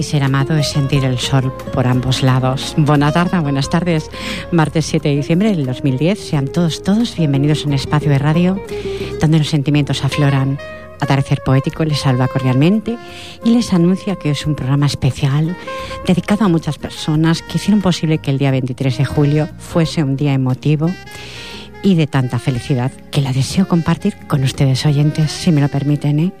Y ser amado es sentir el sol por ambos lados. Buenas tardes, buenas tardes. Martes 7 de diciembre del 2010. Sean todos, todos bienvenidos a un espacio de radio donde los sentimientos afloran. Atardecer Poético les salva cordialmente y les anuncia que es un programa especial dedicado a muchas personas que hicieron posible que el día 23 de julio fuese un día emotivo y de tanta felicidad que la deseo compartir con ustedes oyentes, si me lo permiten. ¿eh?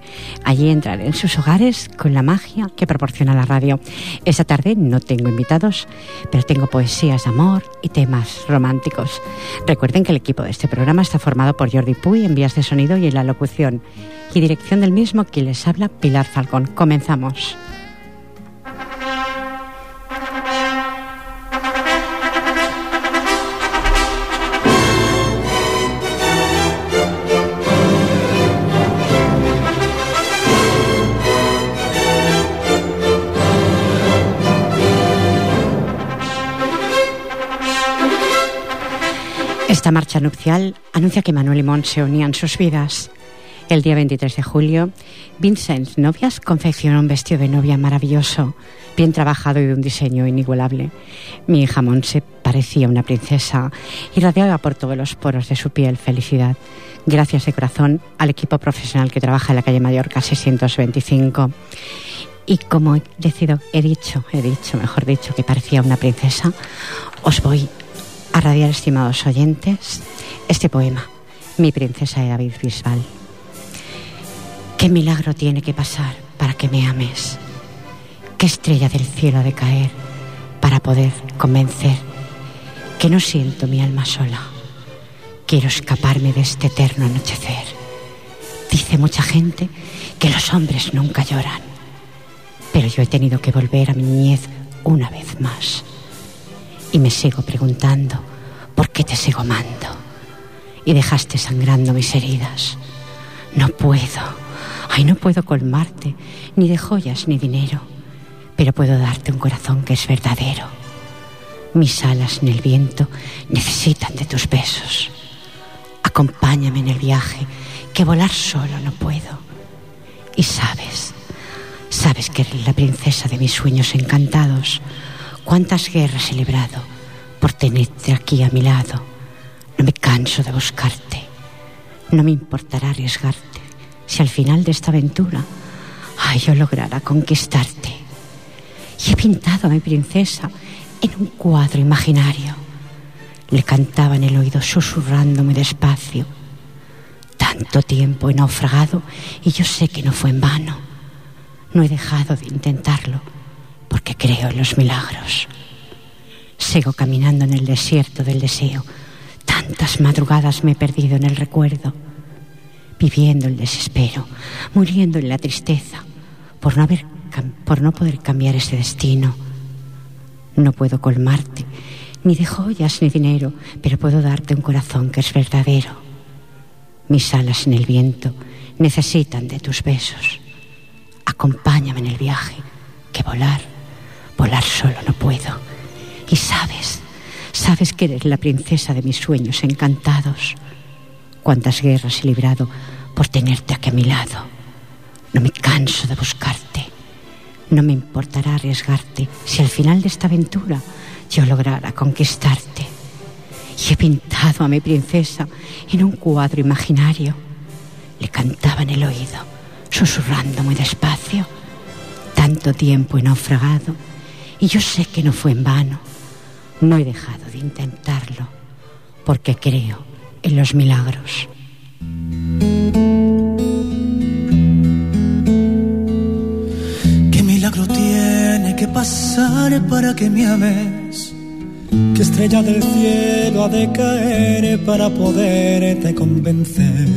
Allí entrar en sus hogares con la magia que proporciona la radio. Esta tarde no tengo invitados, pero tengo poesías de amor y temas románticos. Recuerden que el equipo de este programa está formado por Jordi Puy en vías de sonido y en la locución y dirección del mismo quien les habla Pilar Falcón. Comenzamos. Esta marcha nupcial anuncia que Manuel y Mon se unían sus vidas. El día 23 de julio, Vincent Novias confeccionó un vestido de novia maravilloso, bien trabajado y de un diseño inigualable. Mi hija Monse parecía una princesa, irradiaba por todos los poros de su piel felicidad. Gracias de corazón al equipo profesional que trabaja en la calle Mallorca 625. Y como he, decido, he dicho, he dicho, mejor dicho, que parecía una princesa, os voy a radiar, estimados oyentes, este poema, Mi princesa de David Bisbal. ¿Qué milagro tiene que pasar para que me ames? ¿Qué estrella del cielo ha de caer para poder convencer que no siento mi alma sola? Quiero escaparme de este eterno anochecer. Dice mucha gente que los hombres nunca lloran, pero yo he tenido que volver a mi niñez una vez más y me sigo preguntando por qué te sigo amando y dejaste sangrando mis heridas. No puedo, ay, no puedo colmarte ni de joyas ni dinero, pero puedo darte un corazón que es verdadero. Mis alas en el viento necesitan de tus besos. Acompáñame en el viaje, que volar solo no puedo. Y sabes, sabes que eres la princesa de mis sueños encantados cuántas guerras he librado por tenerte aquí a mi lado. No me canso de buscarte. No me importará arriesgarte si al final de esta aventura yo lograra conquistarte. Y he pintado a mi princesa en un cuadro imaginario. Le cantaba en el oído susurrándome despacio. Tanto tiempo he naufragado y yo sé que no fue en vano. No he dejado de intentarlo porque creo en los milagros. Sigo caminando en el desierto del deseo. Tantas madrugadas me he perdido en el recuerdo, viviendo el desespero, muriendo en la tristeza por no, haber, por no poder cambiar ese destino. No puedo colmarte, ni de joyas ni dinero, pero puedo darte un corazón que es verdadero. Mis alas en el viento necesitan de tus besos. Acompáñame en el viaje, que volar Volar solo no puedo. Y sabes, sabes que eres la princesa de mis sueños encantados. Cuántas guerras he librado por tenerte aquí a mi lado. No me canso de buscarte. No me importará arriesgarte si al final de esta aventura yo lograra conquistarte. Y he pintado a mi princesa en un cuadro imaginario. Le cantaba en el oído, susurrando muy despacio. Tanto tiempo he naufragado y yo sé que no fue en vano. No he dejado de intentarlo porque creo en los milagros. ¿Qué milagro tiene que pasar para que me ames? ¿Qué estrella del cielo ha de caer para poderte convencer?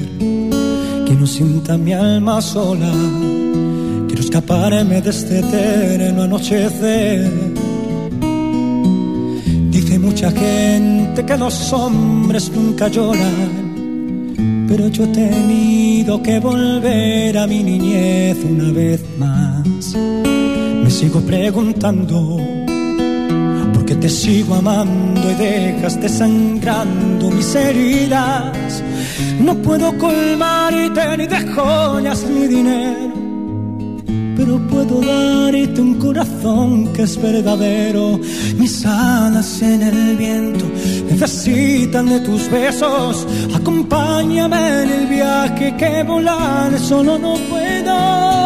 Que no sienta mi alma sola. Escaparme de este eterno anochecer. Dice mucha gente que los hombres nunca lloran, pero yo he tenido que volver a mi niñez una vez más. Me sigo preguntando te sigo amando y dejas sangrando mis heridas. No puedo colmarte ni de joyas ni dinero, pero puedo darte un corazón que es verdadero. Mis alas en el viento necesitan de tus besos. Acompáñame en el viaje que volar solo no puedo.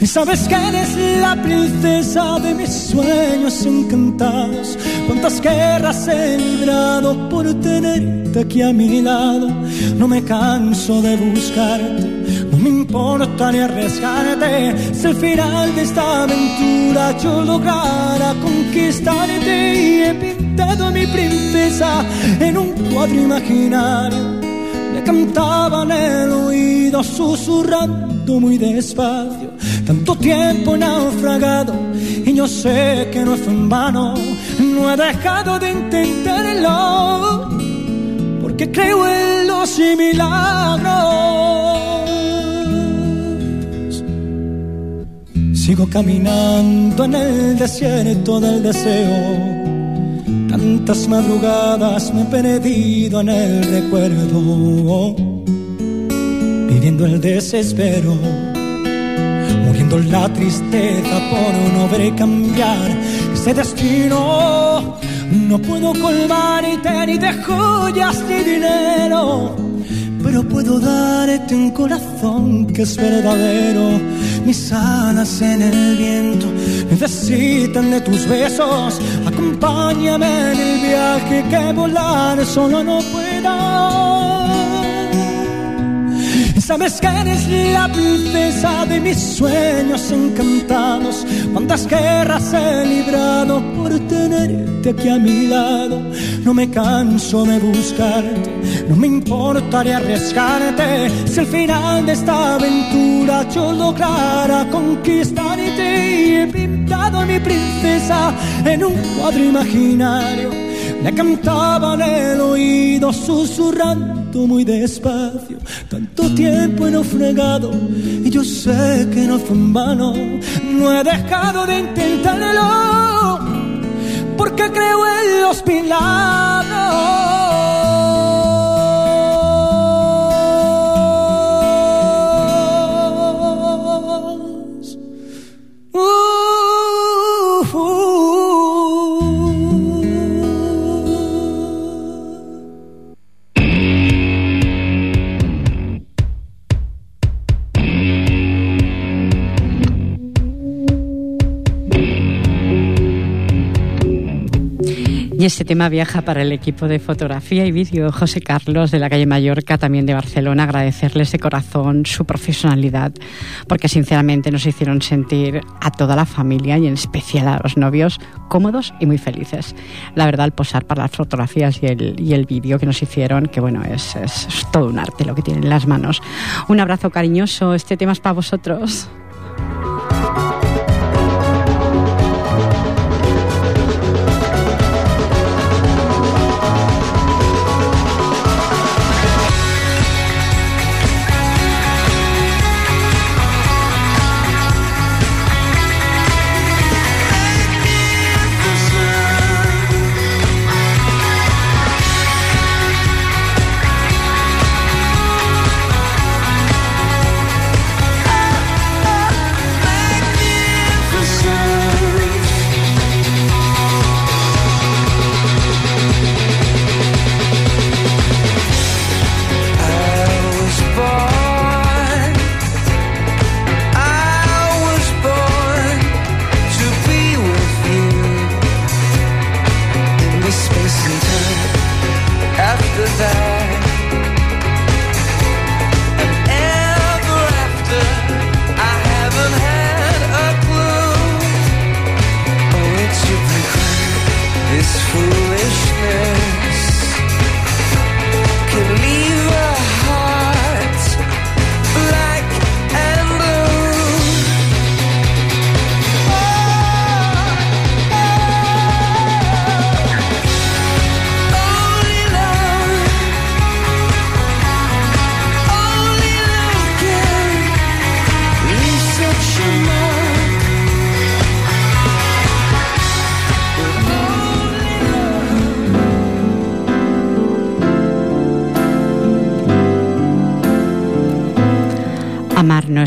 Y sabes que eres la princesa de mis sueños encantados. Cuántas guerras he librado por tenerte aquí a mi lado. No me canso de buscarte, importa ni arriesgarte. Si el final de esta aventura yo lograra conquistarte y he pintado a mi princesa en un cuadro imaginario. Le cantaba en el oído susurrando muy despacio tanto tiempo naufragado y yo sé que no es en vano. No he dejado de intentarlo porque creo en los milagros. Sigo caminando en el desierto del deseo. Tantas madrugadas me he perdido en el recuerdo, viviendo el desespero la tristeza por no ver cambiar ese destino. No puedo colmar ni de joyas ni dinero, pero puedo darte un corazón que es verdadero. Mis alas en el viento necesitan de tus besos. Acompáñame en el viaje que volar solo no puedo. Sabes que eres la princesa de mis sueños encantados. Cuántas guerras he librado por tenerte aquí a mi lado. No me canso de buscarte, no me importaría arriesgarte. Si al final de esta aventura yo lograra conquistarte y he pintado a mi princesa en un cuadro imaginario. Le cantaba en el oído susurrando muy despacio tanto tiempo he naufragado y yo sé que no fue en vano. No he dejado de intentarlo porque creo en los milagros. Y este tema viaja para el equipo de fotografía y vídeo José Carlos de la calle Mallorca, también de Barcelona. Agradecerles de corazón su profesionalidad, porque sinceramente nos hicieron sentir a toda la familia y en especial a los novios cómodos y muy felices. La verdad, al posar para las fotografías y el, y el vídeo que nos hicieron, que bueno, es, es todo un arte lo que tienen en las manos. Un abrazo cariñoso. Este tema es para vosotros.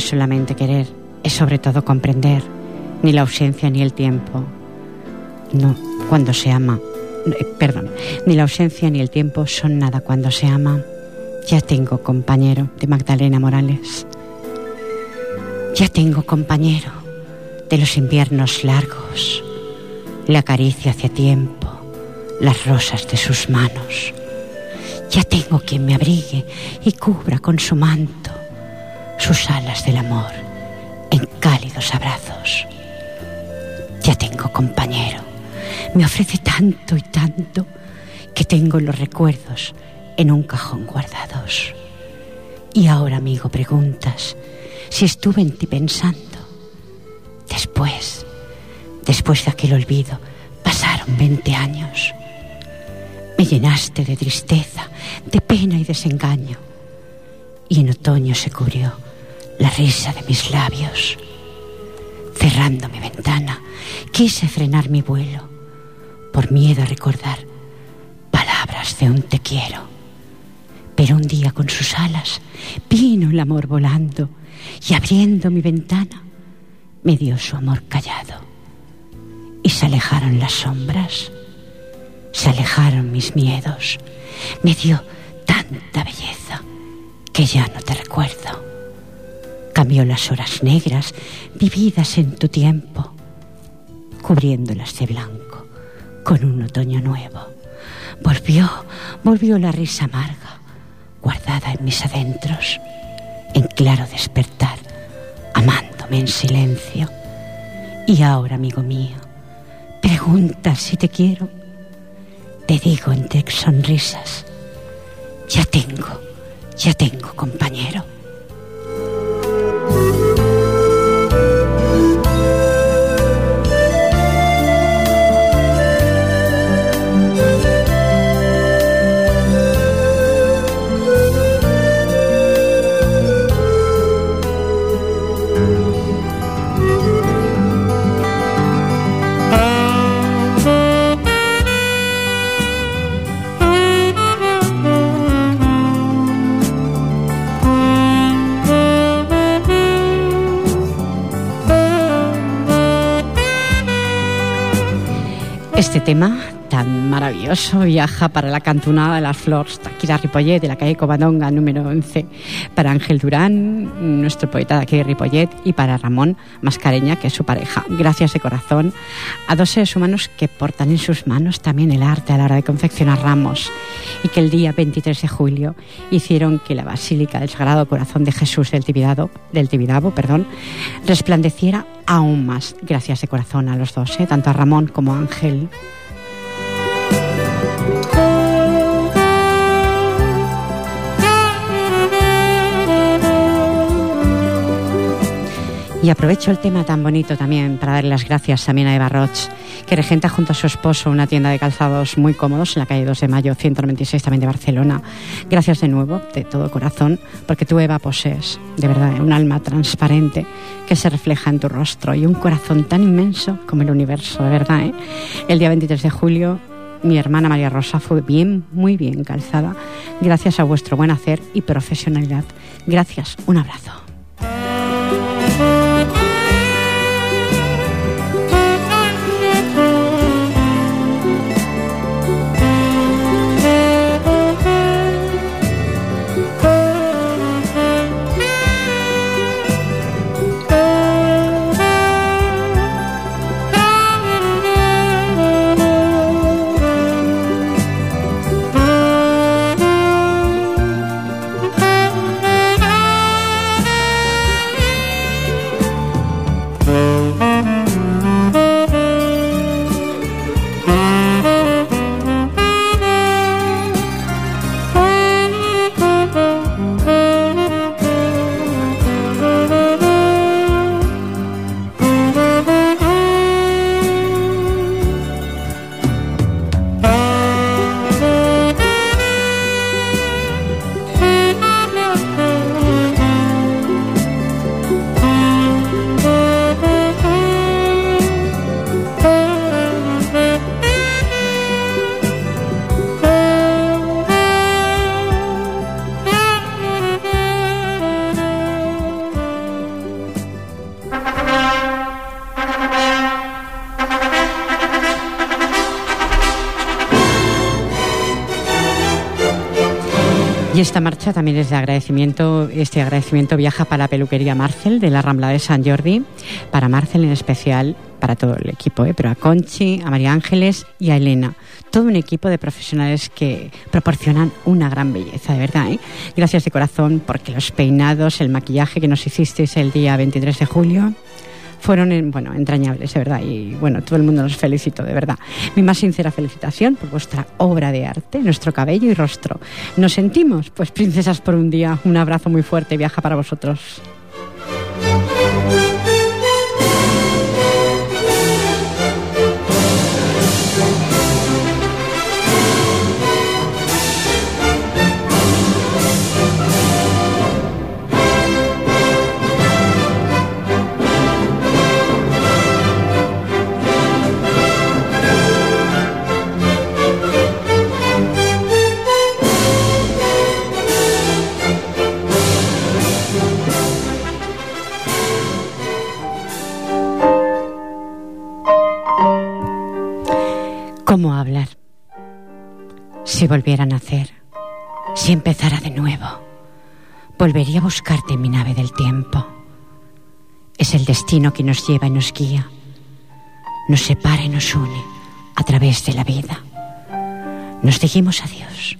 Solamente querer, es sobre todo comprender. Ni la ausencia ni el tiempo. No, cuando se ama. Eh, perdón, ni la ausencia ni el tiempo son nada cuando se ama. Ya tengo compañero de Magdalena Morales. Ya tengo compañero de los inviernos largos. La caricia hace tiempo, las rosas de sus manos. Ya tengo quien me abrigue y cubra con su manto sus alas del amor en cálidos abrazos. Ya tengo compañero, me ofrece tanto y tanto que tengo los recuerdos en un cajón guardados. Y ahora, amigo, preguntas si estuve en ti pensando. Después, después de aquel olvido, pasaron 20 años. Me llenaste de tristeza, de pena y desengaño. Y en otoño se cubrió la risa de mis labios. Cerrando mi ventana, quise frenar mi vuelo por miedo a recordar palabras de un te quiero. Pero un día con sus alas vino el amor volando y abriendo mi ventana me dio su amor callado. Y se alejaron las sombras, se alejaron mis miedos, me dio tanta belleza que ya no te recuerdo. Cambió las horas negras vividas en tu tiempo, cubriéndolas de blanco con un otoño nuevo. Volvió, volvió la risa amarga guardada en mis adentros, en claro despertar, amándome en silencio. Y ahora, amigo mío, preguntas si te quiero. Te digo entre sonrisas, ya tengo, ya tengo compañero. Este tema maravilloso viaja para la cantonada de las flores de Ripollet, de la calle Covadonga número 11, para Ángel Durán, nuestro poeta de aquí de Ripollet, y para Ramón Mascareña, que es su pareja. Gracias de corazón a dos seres humanos que portan en sus manos también el arte a la hora de confeccionar ramos y que el día 23 de julio hicieron que la Basílica del Sagrado Corazón de Jesús del Tibidabo, del Tibidabo perdón, resplandeciera aún más. Gracias de corazón a los dos, ¿eh? tanto a Ramón como a Ángel. Y aprovecho el tema tan bonito también para darle las gracias también a Eva Roch, que regenta junto a su esposo una tienda de calzados muy cómodos en la calle 2 de Mayo 196 también de Barcelona. Gracias de nuevo, de todo corazón, porque tú Eva posees, de verdad, un alma transparente que se refleja en tu rostro y un corazón tan inmenso como el universo, de verdad. ¿eh? El día 23 de julio mi hermana María Rosa fue bien, muy bien calzada, gracias a vuestro buen hacer y profesionalidad. Gracias, un abrazo. Marcha también es de agradecimiento. Este agradecimiento viaja para la peluquería Marcel de la Rambla de San Jordi, para Marcel en especial, para todo el equipo, ¿eh? pero a Conchi, a María Ángeles y a Elena. Todo un equipo de profesionales que proporcionan una gran belleza, de verdad. ¿eh? Gracias de corazón porque los peinados, el maquillaje que nos hicisteis el día 23 de julio fueron bueno, entrañables, de verdad. Y bueno, todo el mundo los felicito, de verdad. Mi más sincera felicitación por vuestra obra de arte, nuestro cabello y rostro. ¿Nos sentimos? Pues princesas por un día. Un abrazo muy fuerte, viaja para vosotros. Si volviera a nacer, si empezara de nuevo, volvería a buscarte en mi nave del tiempo. Es el destino que nos lleva y nos guía, nos separa y nos une a través de la vida. Nos dijimos adiós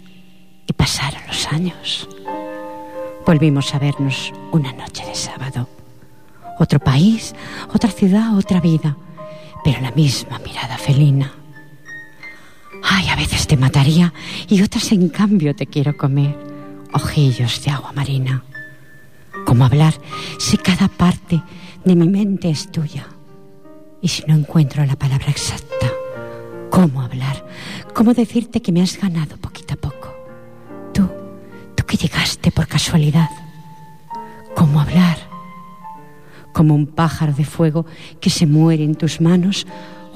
y pasaron los años. Volvimos a vernos una noche de sábado. Otro país, otra ciudad, otra vida, pero la misma mirada felina Ay, a veces te mataría y otras en cambio te quiero comer. Ojillos de agua marina. ¿Cómo hablar si cada parte de mi mente es tuya? Y si no encuentro la palabra exacta, ¿cómo hablar? ¿Cómo decirte que me has ganado poquito a poco? Tú, tú que llegaste por casualidad. ¿Cómo hablar? Como un pájaro de fuego que se muere en tus manos,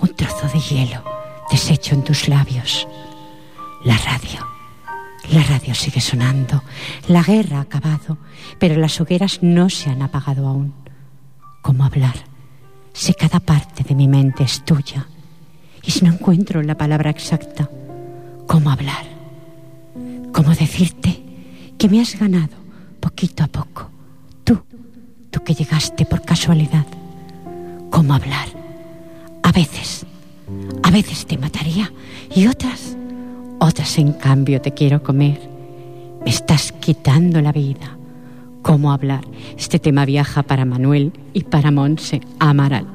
un trozo de hielo deshecho en tus labios. La radio. La radio sigue sonando. La guerra ha acabado, pero las hogueras no se han apagado aún. ¿Cómo hablar? Si cada parte de mi mente es tuya y si no encuentro la palabra exacta, ¿cómo hablar? ¿Cómo decirte que me has ganado poquito a poco? Tú, tú que llegaste por casualidad. ¿Cómo hablar? A veces a veces te mataría y otras, otras en cambio te quiero comer. Me estás quitando la vida. ¿Cómo hablar? Este tema viaja para Manuel y para Monse Amaral.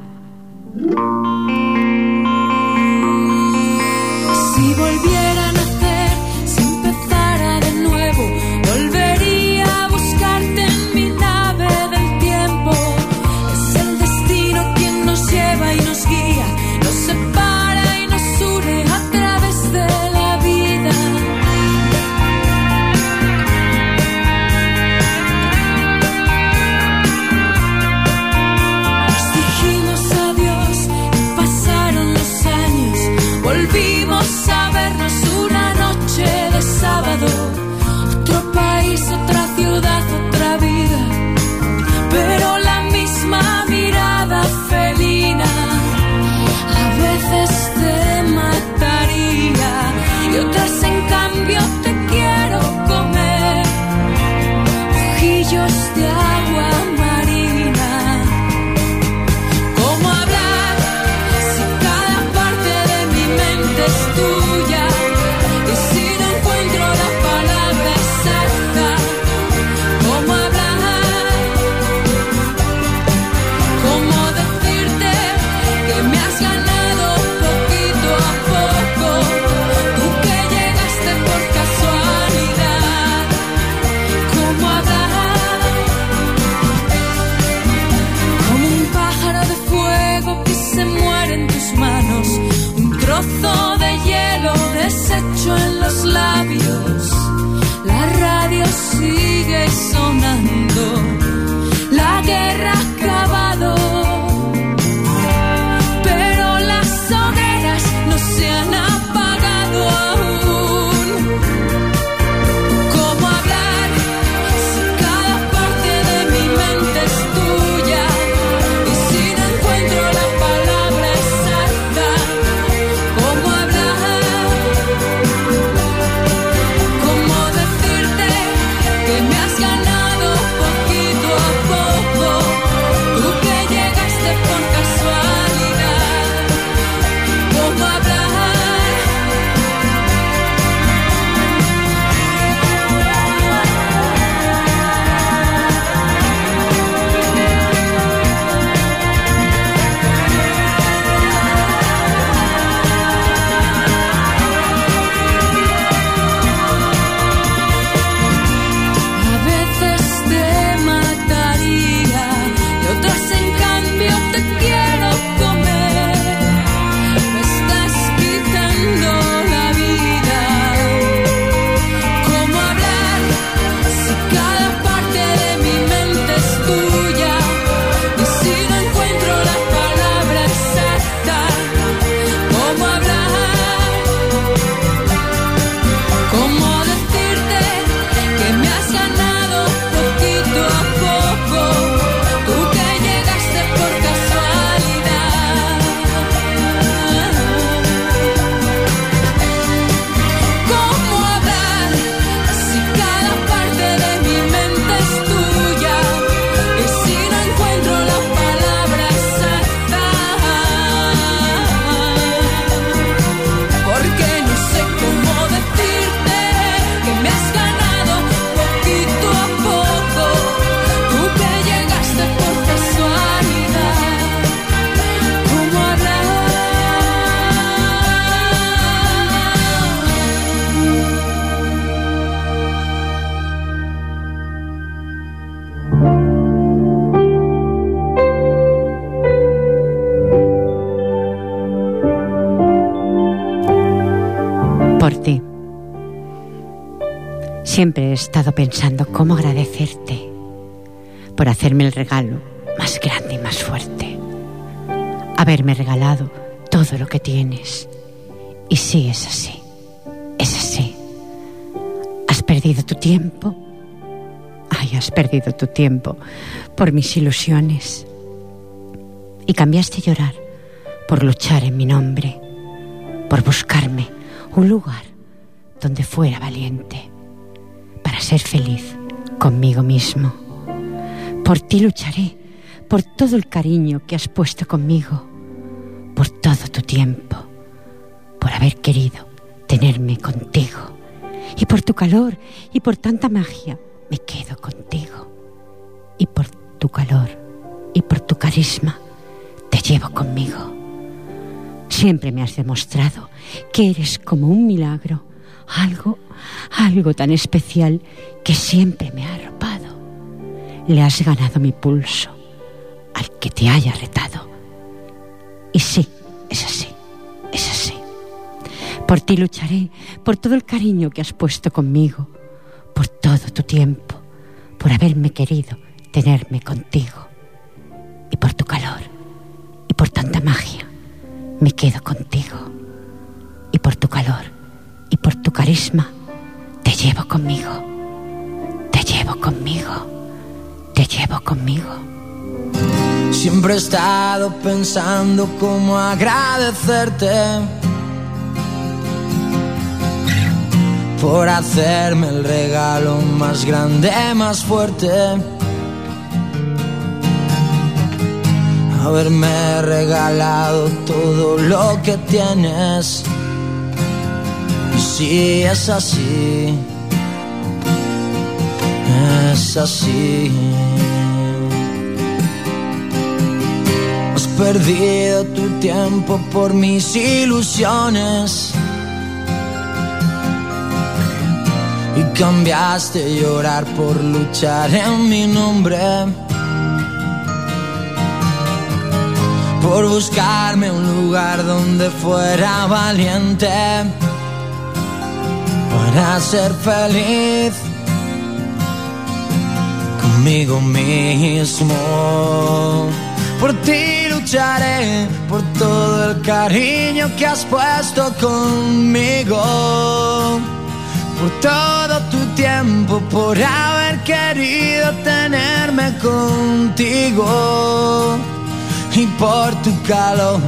Estado pensando cómo agradecerte por hacerme el regalo más grande y más fuerte. Haberme regalado todo lo que tienes. Y sí, es así. Es así. Has perdido tu tiempo. Ay, has perdido tu tiempo por mis ilusiones. Y cambiaste llorar por luchar en mi nombre, por buscarme un lugar donde fuera valiente, ser feliz conmigo mismo. Por ti lucharé, por todo el cariño que has puesto conmigo, por todo tu tiempo, por haber querido tenerme contigo, y por tu calor y por tanta magia me quedo contigo, y por tu calor y por tu carisma te llevo conmigo. Siempre me has demostrado que eres como un milagro, algo, algo tan especial que siempre me ha arropado. Le has ganado mi pulso al que te haya retado. Y sí, es así, es así. Por ti lucharé, por todo el cariño que has puesto conmigo, por todo tu tiempo, por haberme querido tenerme contigo, y por tu calor, y por tanta magia me quedo contigo. Y por tu calor por tu carisma te llevo conmigo. Te llevo conmigo. Te llevo conmigo. Siempre he estado pensando cómo agradecerte por hacerme el regalo más grande, más fuerte haberme regalado todo lo que tienes. Si es así, es así. Has perdido tu tiempo por mis ilusiones. Y cambiaste llorar por luchar en mi nombre. por buscarme un lugar donde fuera valiente para ser feliz conmigo mismo. Por ti lucharé, por todo el cariño que has puesto conmigo, por todo tu tiempo, por haber querido tenerme contigo y por tu calor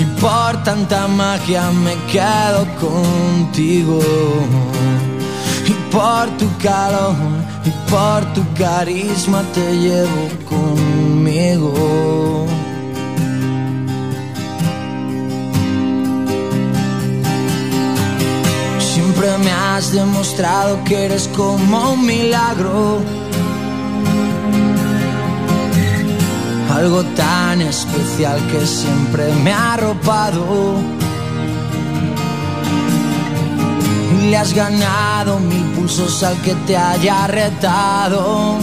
y por tanta magia me quedo contigo. Por tu calor y por tu carisma te llevo conmigo. Siempre me has demostrado que eres como un milagro algo tan especial que siempre me ha arropado. Le has ganado mil pulsos al que te haya retado.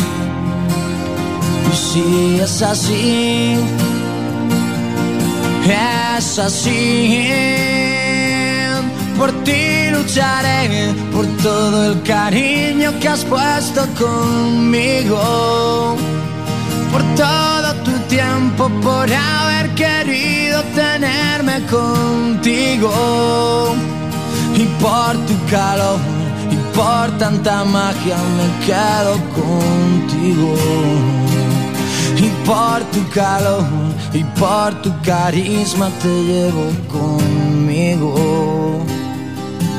Y si es así, es así. Por ti lucharé, por todo el cariño que has puesto conmigo por todo tu tiempo, por haber querido tenerme contigo. Y por tu calor y por tanta magia me quedo contigo. Y por tu calor y por tu carisma te llevo conmigo.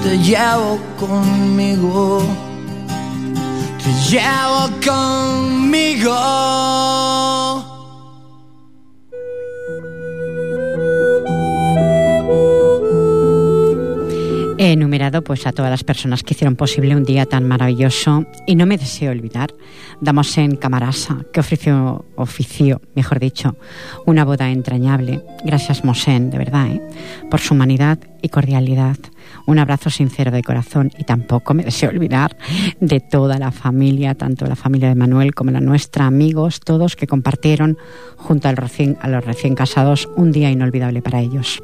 Te llevo conmigo te llevo conmigo. He enumerado pues a todas las personas que hicieron posible un día tan maravilloso y no me deseo olvidar damos en Camarasa que ofreció oficio, mejor dicho, una boda entrañable. Gracias Mosén, de verdad, ¿eh? por su humanidad y cordialidad. Un abrazo sincero de corazón y tampoco me deseo olvidar de toda la familia, tanto la familia de Manuel como la nuestra, amigos, todos que compartieron junto a los recién casados un día inolvidable para ellos.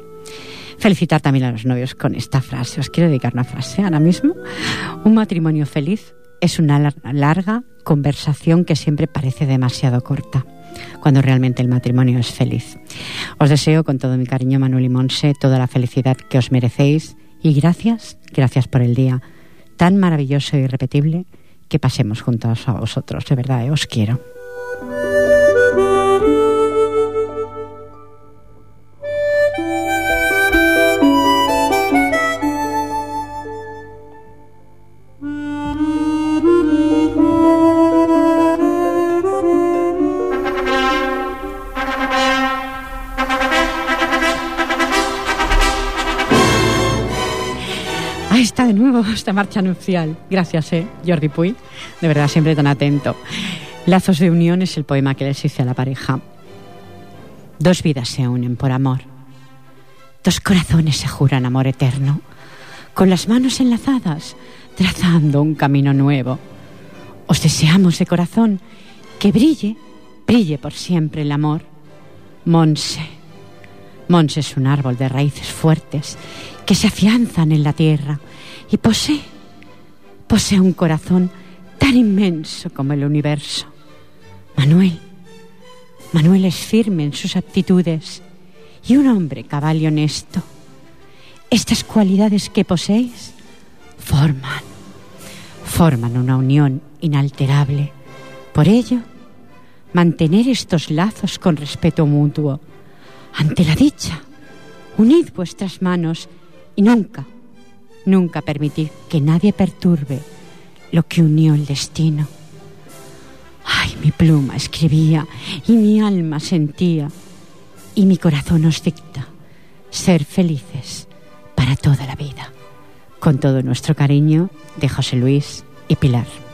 Felicitar también a los novios con esta frase. Os quiero dedicar una frase ahora mismo. Un matrimonio feliz es una larga conversación que siempre parece demasiado corta cuando realmente el matrimonio es feliz. Os deseo con todo mi cariño, Manuel y Monse, toda la felicidad que os merecéis y gracias, gracias por el día tan maravilloso y irrepetible que pasemos juntos a vosotros. De verdad, eh, os quiero. Esta marcha nupcial. Gracias, eh, Jordi Puy. De verdad, siempre tan atento. Lazos de unión es el poema que les hice a la pareja. Dos vidas se unen por amor. Dos corazones se juran amor eterno, con las manos enlazadas, trazando un camino nuevo. Os deseamos de corazón que brille, brille por siempre el amor. Monse. Monse es un árbol de raíces fuertes que se afianzan en la tierra y posee, posee un corazón tan inmenso como el universo. Manuel, Manuel es firme en sus actitudes y un hombre cabal y honesto. Estas cualidades que poseéis forman, forman una unión inalterable. Por ello, mantener estos lazos con respeto mutuo. Ante la dicha, unid vuestras manos y nunca nunca permitir que nadie perturbe lo que unió el destino. Ay, mi pluma escribía y mi alma sentía y mi corazón os dicta ser felices para toda la vida. Con todo nuestro cariño de José Luis y Pilar.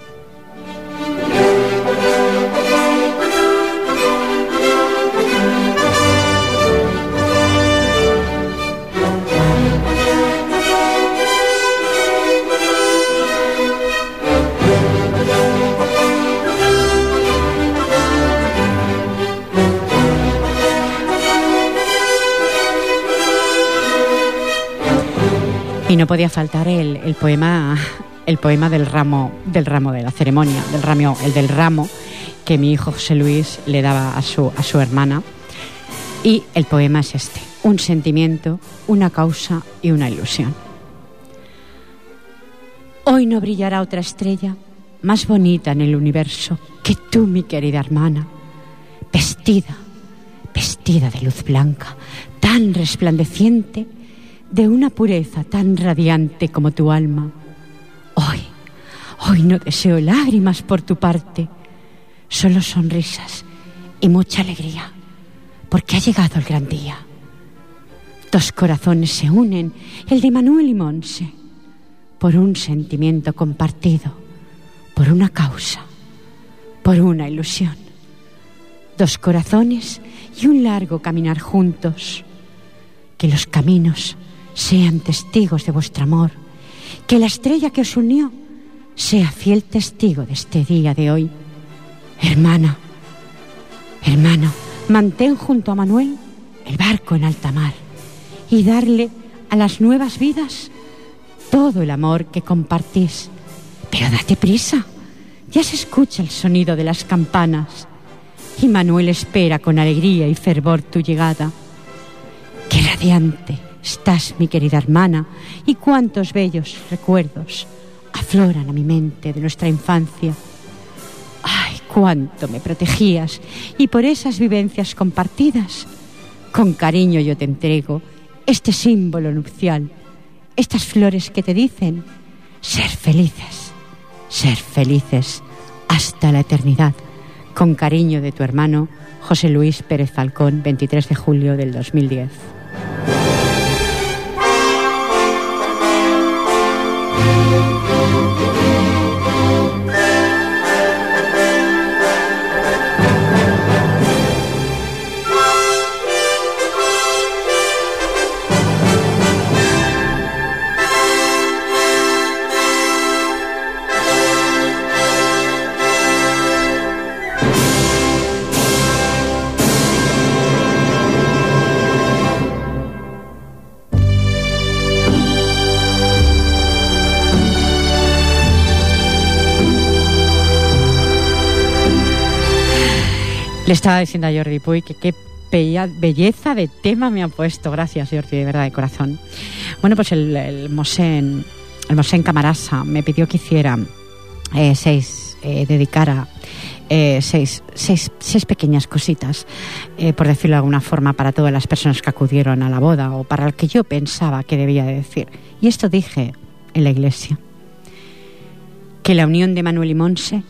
Y no podía faltar el, poema, el poema del ramo, del ramo de la ceremonia, del ramo, el del ramo que mi hijo José Luis le daba a su, a su hermana. Y el poema es este, un sentimiento, una causa y una ilusión. Hoy no brillará otra estrella más bonita en el universo que tú, mi querida hermana, vestida, vestida de luz blanca, tan resplandeciente de una pureza tan radiante como tu alma. Hoy, hoy no deseo lágrimas por tu parte, solo sonrisas y mucha alegría, porque ha llegado el gran día. Dos corazones se unen, el de Manuel y Monse, por un sentimiento compartido, por una causa, por una ilusión. Dos corazones y un largo caminar juntos, que los caminos sean testigos de vuestro amor, que la estrella que os unió sea fiel testigo de este día de hoy. Hermana, hermano, mantén junto a Manuel el barco en alta mar y darle a las nuevas vidas todo el amor que compartís. Pero date prisa, ya se escucha el sonido de las campanas y Manuel espera con alegría y fervor tu llegada. Qué radiante, estás, mi querida hermana, y cuántos bellos recuerdos afloran a mi mente de nuestra infancia. Ay, cuánto me protegías, y por esas vivencias compartidas, con cariño yo te entrego este símbolo nupcial, estas flores que te dicen ser felices, ser felices hasta la eternidad. Con cariño de tu hermano José Luis Pérez Falcón, 23 de julio del 2010. Thank you. Le estaba diciendo a Jordi Puy que qué belleza de tema me ha puesto. Gracias, Jordi, de verdad, de corazón. Bueno, pues el, el Mosén, el Mosén Camarasa me pidió que hiciera eh, seis, eh, dedicara eh, seis, seis, seis, pequeñas cositas, eh, por decirlo de alguna forma, para todas las personas que acudieron a la boda o para el que yo pensaba que debía de decir. Y esto dije en la iglesia. Que la unión de Manuel y Monse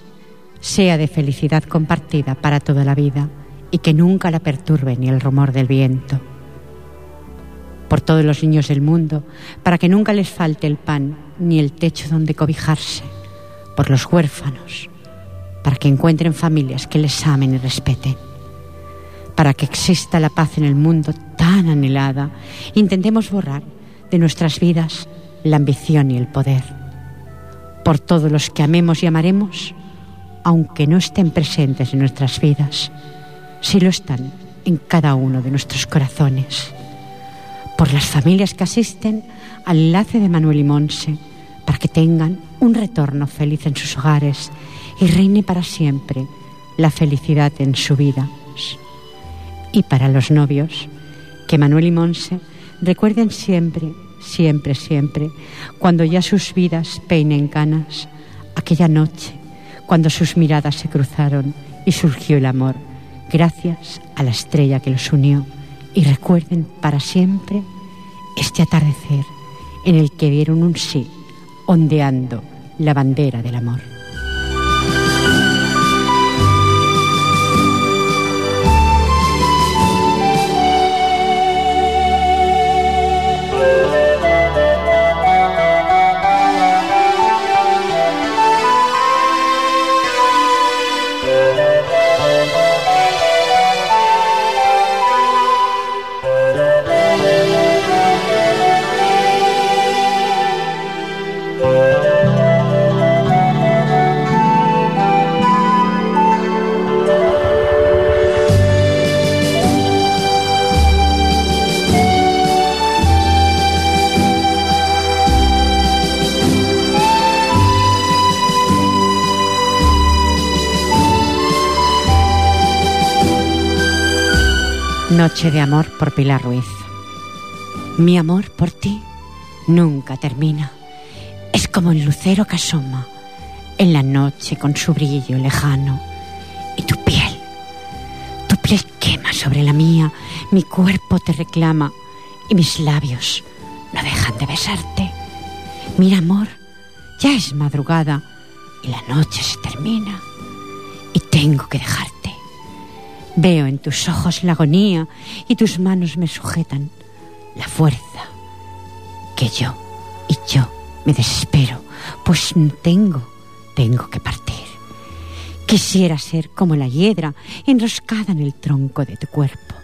sea de felicidad compartida para toda la vida y que nunca la perturbe ni el rumor del viento. Por todos los niños del mundo, para que nunca les falte el pan ni el techo donde cobijarse. Por los huérfanos, para que encuentren familias que les amen y respeten. Para que exista la paz en el mundo tan anhelada, intentemos borrar de nuestras vidas la ambición y el poder. Por todos los que amemos y amaremos, aunque no estén presentes en nuestras vidas, sí lo están en cada uno de nuestros corazones. Por las familias que asisten al enlace de Manuel y Monse, para que tengan un retorno feliz en sus hogares y reine para siempre la felicidad en su vida. Y para los novios, que Manuel y Monse recuerden siempre, siempre, siempre, cuando ya sus vidas peinen canas, aquella noche cuando sus miradas se cruzaron y surgió el amor, gracias a la estrella que los unió. Y recuerden para siempre este atardecer en el que dieron un sí, ondeando la bandera del amor. Noche de amor por Pilar Ruiz. Mi amor por ti nunca termina. Es como el lucero que asoma en la noche con su brillo lejano. Y tu piel, tu piel quema sobre la mía, mi cuerpo te reclama y mis labios no dejan de besarte. Mira, amor, ya es madrugada y la noche se termina y tengo que dejarte. Veo en tus ojos la agonía y tus manos me sujetan la fuerza que yo y yo me desespero, pues tengo, tengo que partir. Quisiera ser como la hiedra enroscada en el tronco de tu cuerpo.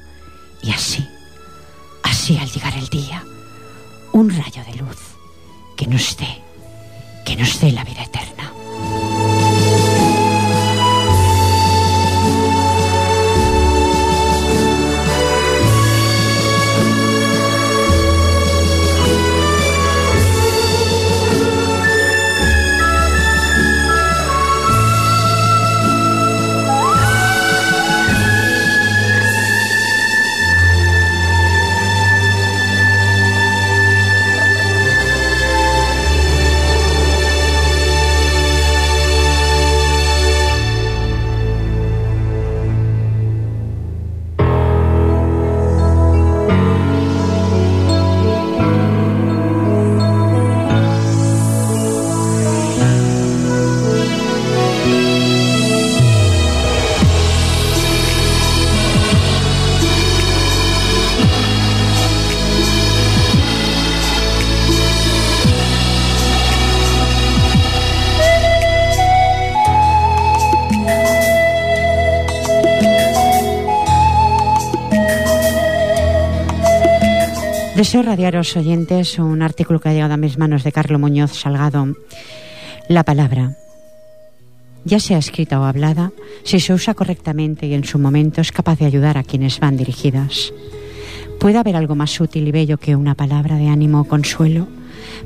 Y así, así al llegar el día, un rayo de luz que nos dé, que nos dé la vida eterna. Deseo radiar a los oyentes un artículo que ha llegado a mis manos de Carlos Muñoz Salgado. La palabra, ya sea escrita o hablada, si se usa correctamente y en su momento es capaz de ayudar a quienes van dirigidas. ¿Puede haber algo más útil y bello que una palabra de ánimo o consuelo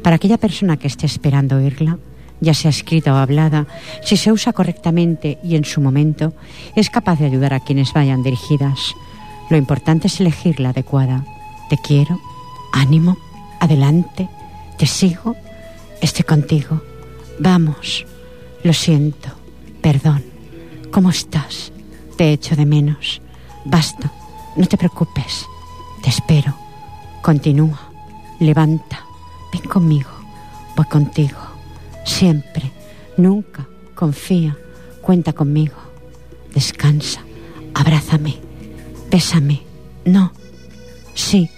para aquella persona que esté esperando oírla? ya sea escrita o hablada, si se usa correctamente y en su momento, es capaz de ayudar a quienes vayan dirigidas. Lo importante es elegir la adecuada. Te quiero, ánimo, adelante, te sigo, estoy contigo. Vamos, lo siento, perdón. ¿Cómo estás? Te echo de menos. Basta, no te preocupes. Te espero. Continúa, levanta, ven conmigo, voy contigo. Siempre, nunca, confía, cuenta conmigo. Descansa, abrázame, bésame. No, sí,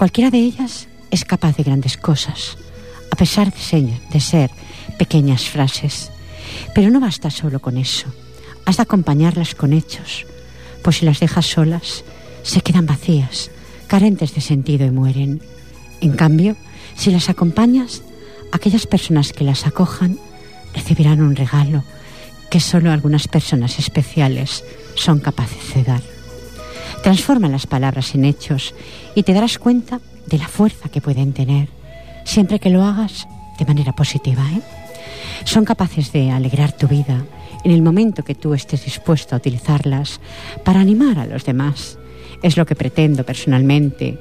cualquiera de ellas es capaz de grandes cosas, a pesar de ser pequeñas frases. Pero no basta solo con eso, has de acompañarlas con hechos, pues si las dejas solas, se quedan vacías, carentes de sentido y mueren. En cambio, si las acompañas, aquellas personas que las acojan recibirán un regalo que solo algunas personas especiales son capaces de dar. Transforma las palabras en hechos y te darás cuenta de la fuerza que pueden tener, siempre que lo hagas de manera positiva. ¿eh? Son capaces de alegrar tu vida en el momento que tú estés dispuesto a utilizarlas para animar a los demás. Es lo que pretendo personalmente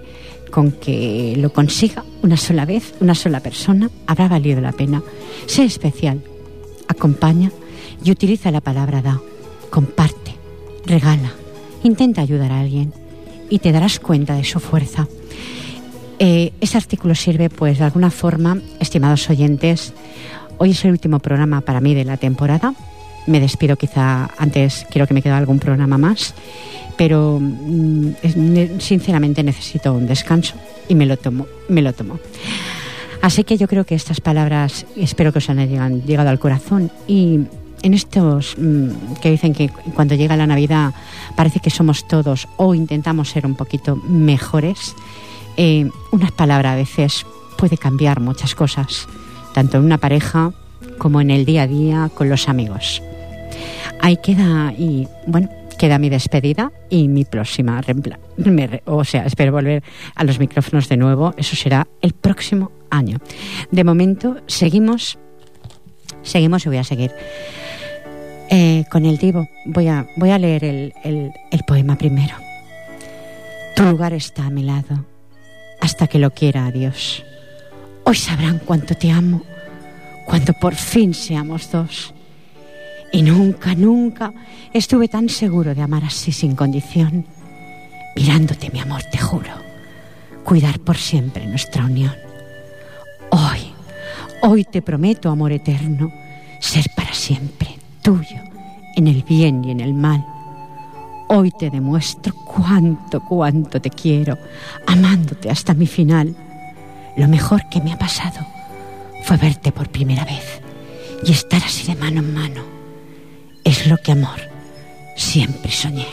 con que lo consiga una sola vez, una sola persona, habrá valido la pena. Sé especial, acompaña y utiliza la palabra da, comparte, regala, intenta ayudar a alguien y te darás cuenta de su fuerza. Eh, ese artículo sirve, pues, de alguna forma, estimados oyentes, hoy es el último programa para mí de la temporada. Me despido quizá antes, quiero que me quede algún programa más pero mm, sinceramente necesito un descanso y me lo tomo, me lo tomo. Así que yo creo que estas palabras espero que os hayan llegado al corazón y en estos mm, que dicen que cuando llega la Navidad parece que somos todos o intentamos ser un poquito mejores, eh, una palabra a veces puede cambiar muchas cosas, tanto en una pareja como en el día a día con los amigos. Ahí queda y bueno, queda mi despedida y mi próxima O sea, espero volver a los micrófonos de nuevo. Eso será el próximo año. De momento, seguimos. Seguimos y voy a seguir. Eh, con el Divo, voy a, voy a leer el, el poema primero. Tu lugar está a mi lado, hasta que lo quiera a Dios. Hoy sabrán cuánto te amo, cuando por fin seamos dos. Y nunca, nunca estuve tan seguro de amar así sin condición. Mirándote, mi amor, te juro, cuidar por siempre nuestra unión. Hoy, hoy te prometo, amor eterno, ser para siempre tuyo, en el bien y en el mal. Hoy te demuestro cuánto, cuánto te quiero, amándote hasta mi final. Lo mejor que me ha pasado fue verte por primera vez y estar así de mano en mano es lo que amor siempre soñé.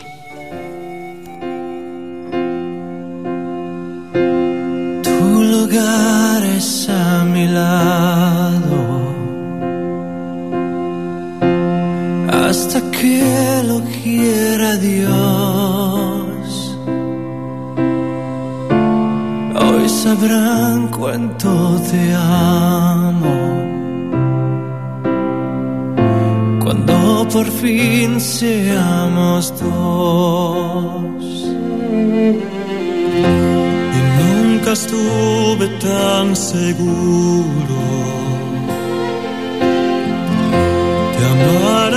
Tu lugar es a mi lado que lo quiera Dios. Hoy sabrán cuánto te amo cuando por fin seamos dos. Y nunca estuve tan seguro de amar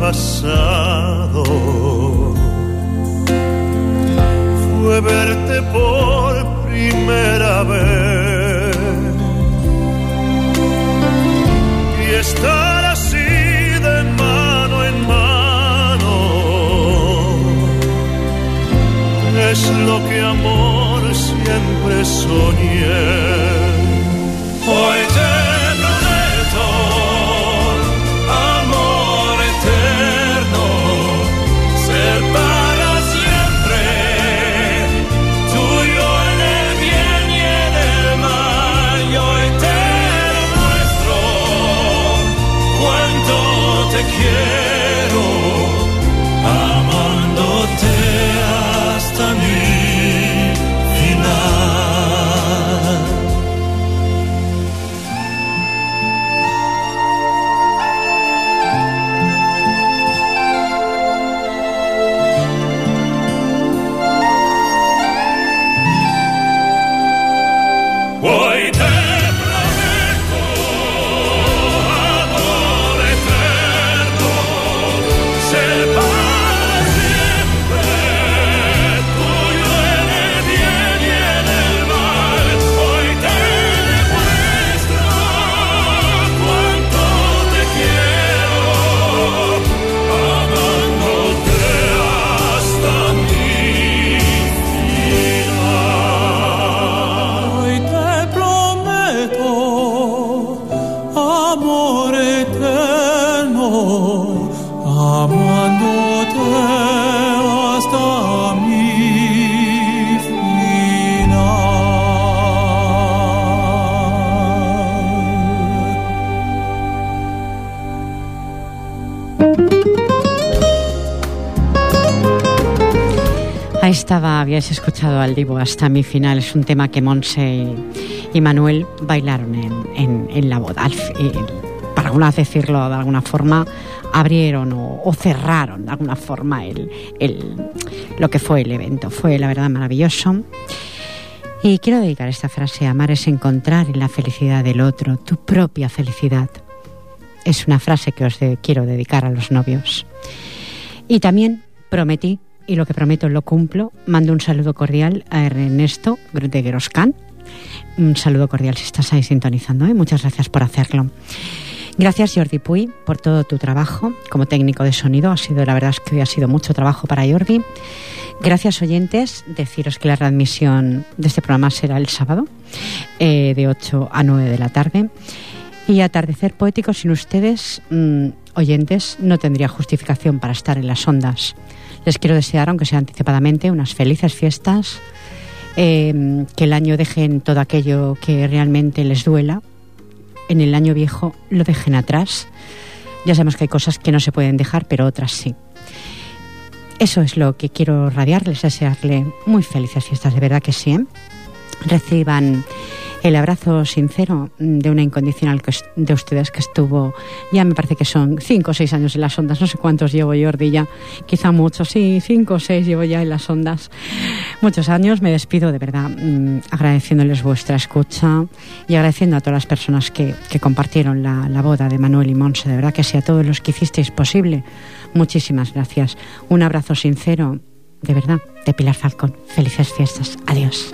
pasado fue verte por primera vez y estar así de mano en mano es lo que amor siempre soñé. Hoy eterno, amándote hasta mi final. Ahí estaba, habíais escuchado al Divo hasta mi final. Es un tema que Monse y, Manuel bailaron en, la boda. Al el- para alguna vez decirlo de alguna forma, abrieron o, cerraron de alguna forma el, el- lo que fue el evento. Fue la verdad maravilloso. Y quiero dedicar esta frase, amar es encontrar en la felicidad del otro tu propia felicidad. Es una frase que os quiero dedicar a los novios. Y también prometí, y lo que prometo lo cumplo, mando un saludo cordial a Ernesto de Groscan. Un saludo cordial si estás ahí sintonizando. ¿eh? Muchas gracias por hacerlo. Gracias Jordi Puy por todo tu trabajo como técnico de sonido. Ha sido, la verdad es que hoy ha sido mucho trabajo para Jordi. Gracias oyentes. Deciros que la readmisión de este programa será el sábado eh, de 8 a 9 de la tarde. Y atardecer poético sin ustedes, mm, oyentes, no tendría justificación para estar en las ondas. Les quiero desear, aunque sea anticipadamente, unas felices fiestas, eh, que el año dejen todo aquello que realmente les duela, en el año viejo lo dejen atrás. Ya sabemos que hay cosas que no se pueden dejar, pero otras sí. Eso es lo que quiero radiarles, desearle muy felices fiestas, de verdad que sí. ¿eh? Reciban el abrazo sincero de una incondicional de ustedes que estuvo, ya me parece que son cinco o seis años en las ondas, no sé cuántos llevo Jordi ya, quizá muchos, sí, cinco o seis llevo ya en las ondas. Muchos años, me despido de verdad mm, agradeciéndoles vuestra escucha y agradeciendo a todas las personas que, que compartieron la, la boda de Manuel y Monse, de verdad que sí, a todos los que hicisteis posible, muchísimas gracias. Un abrazo sincero, de verdad, de Pilar Falcón. Felices fiestas. Adiós.